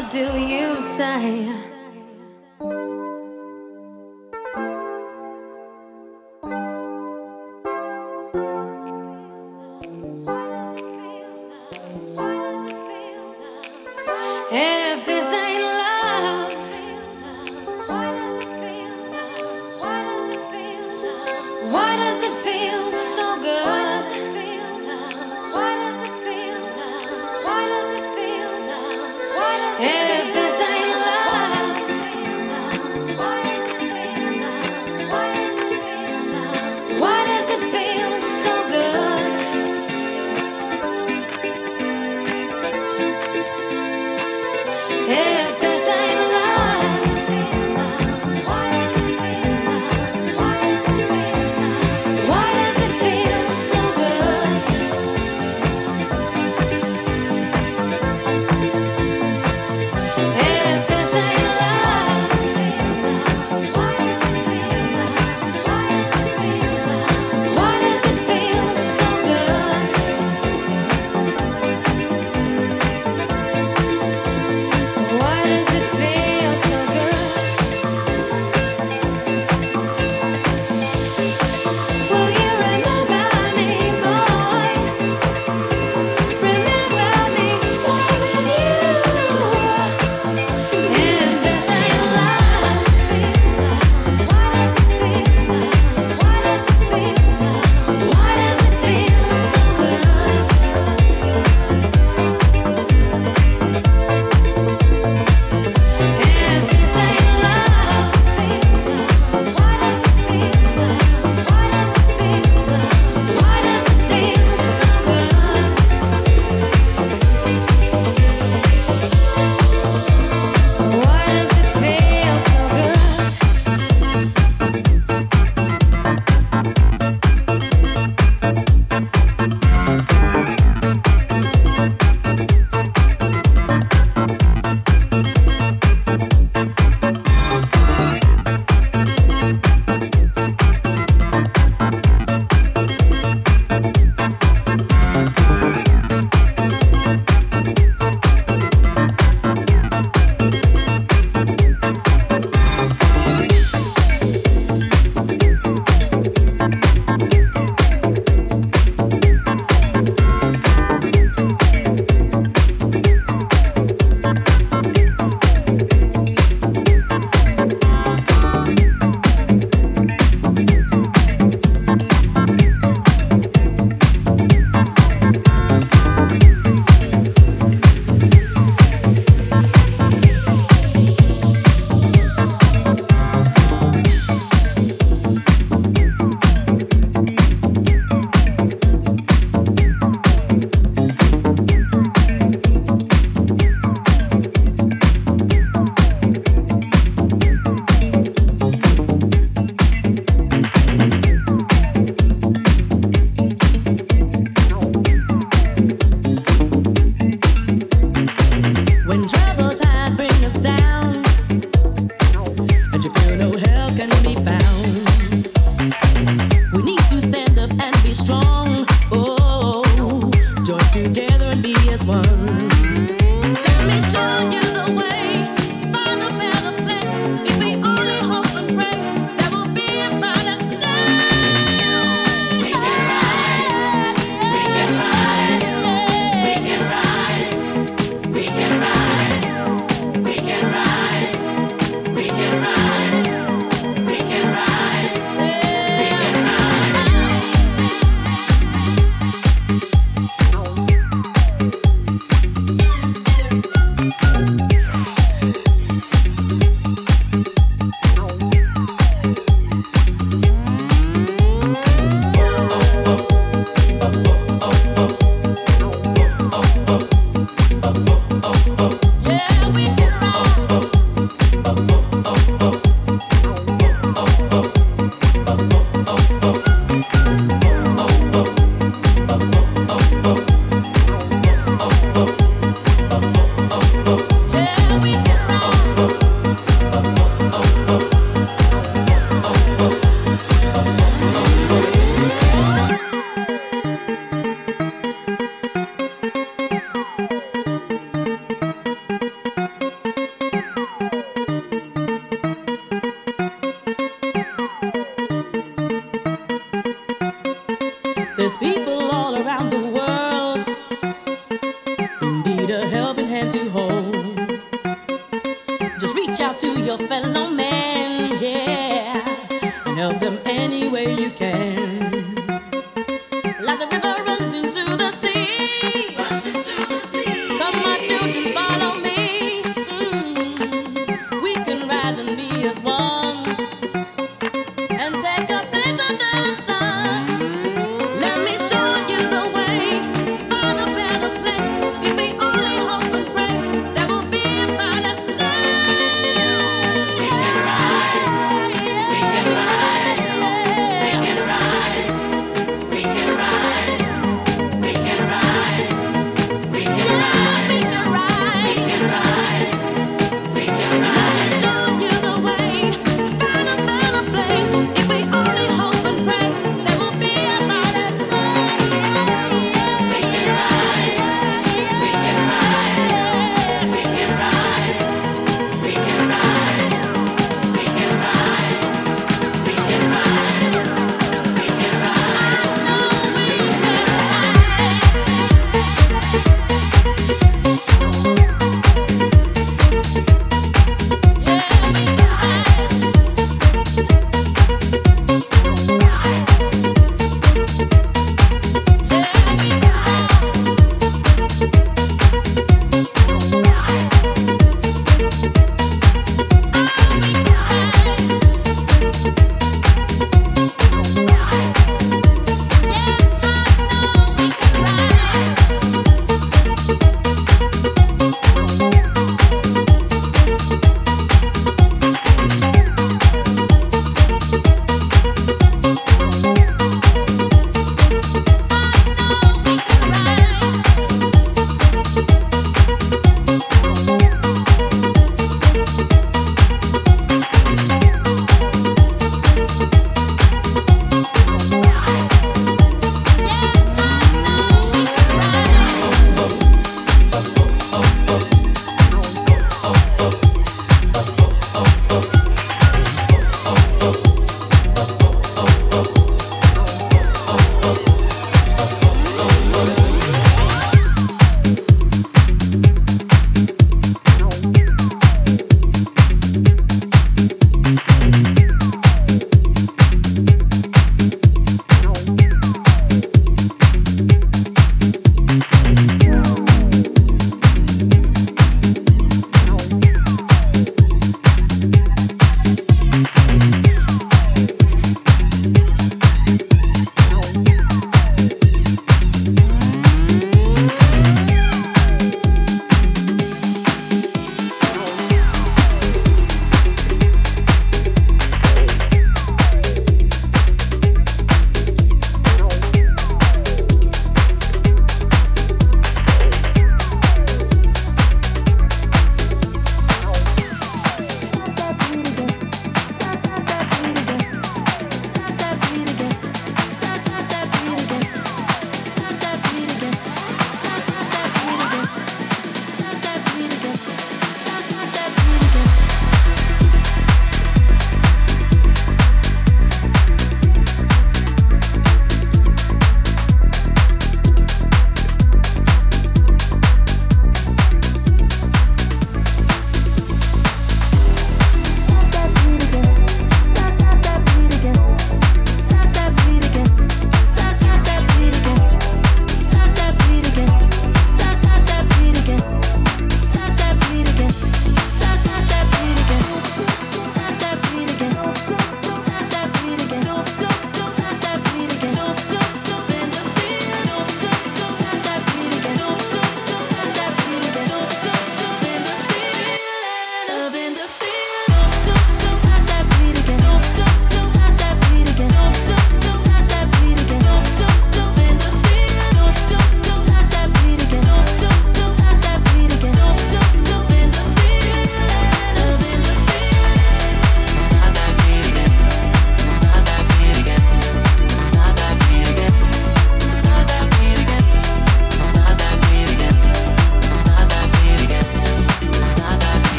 what do you say?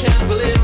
can't believe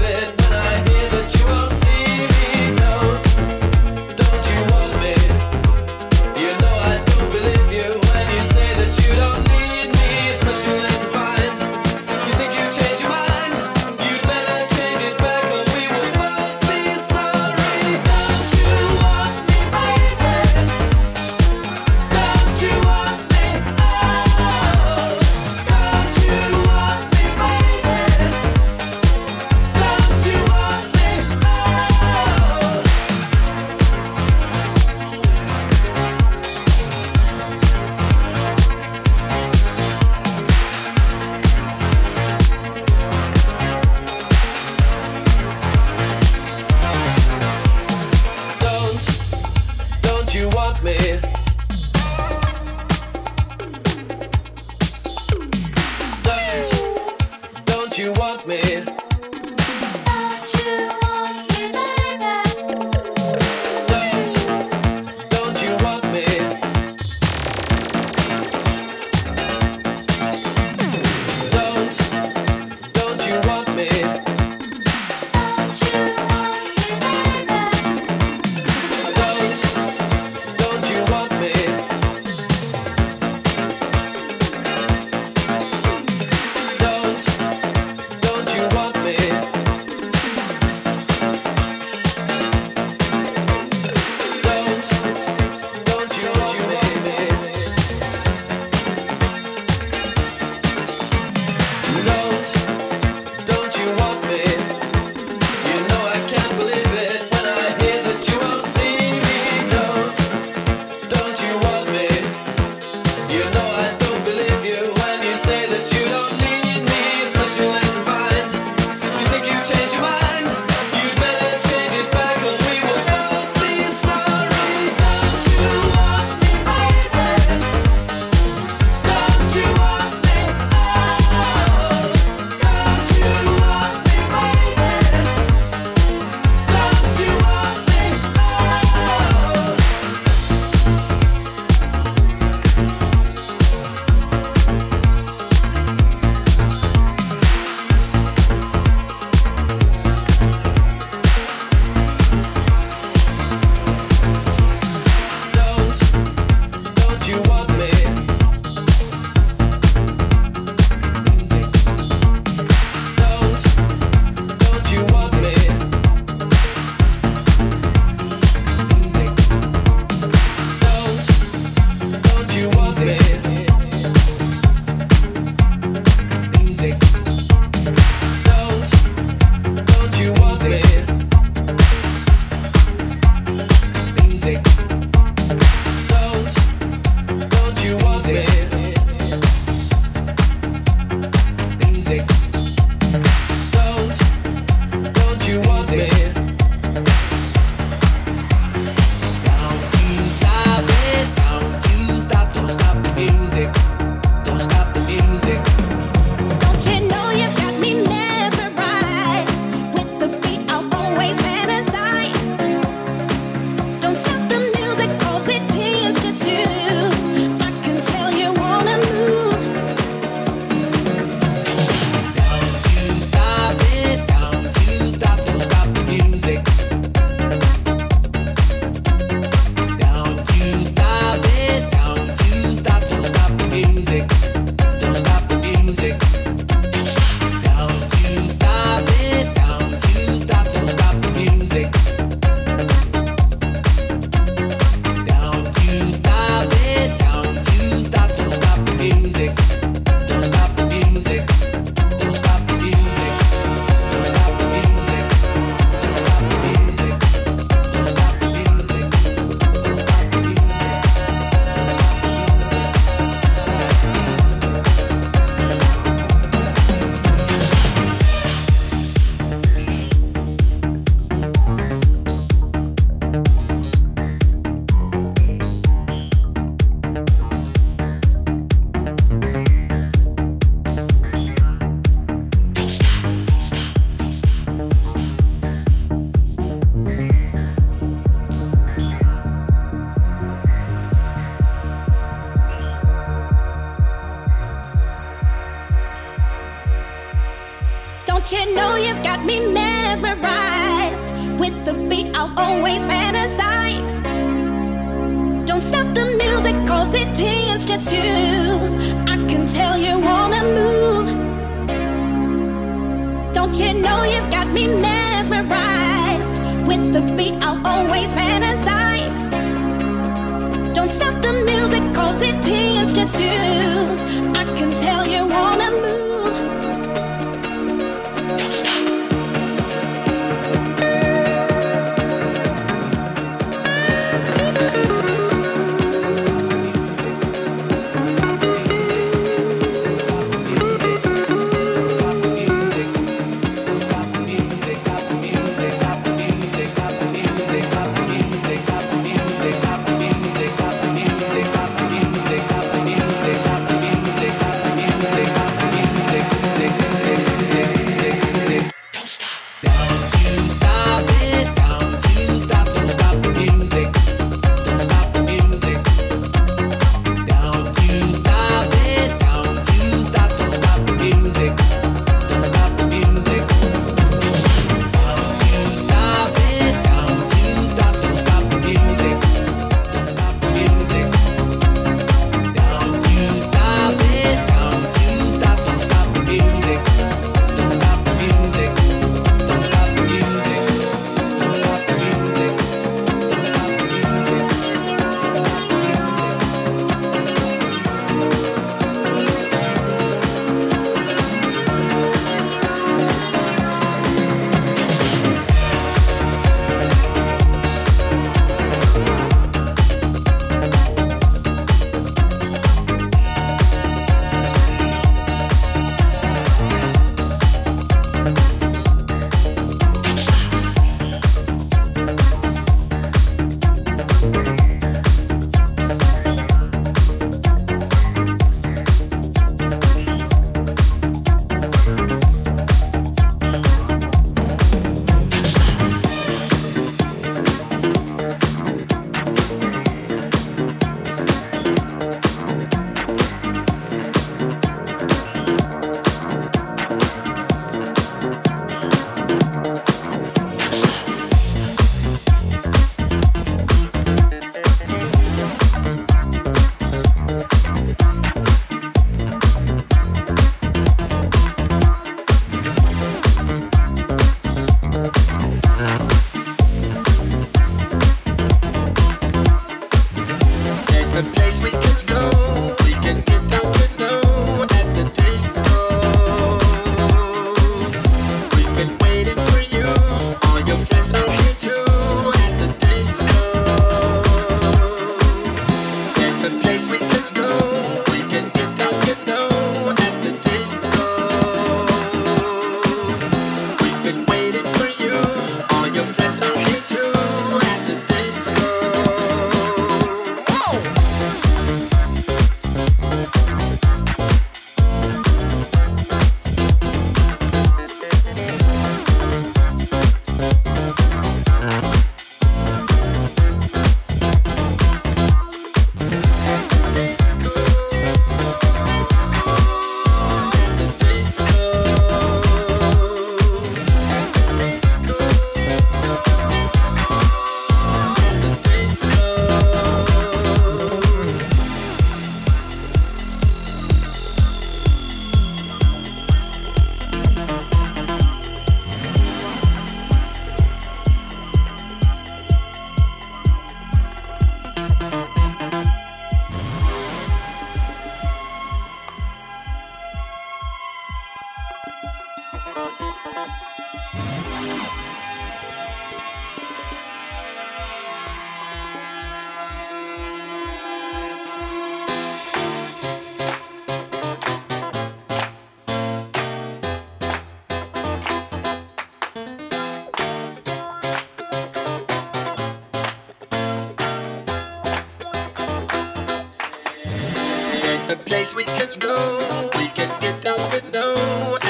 a place we can go. We can get down below.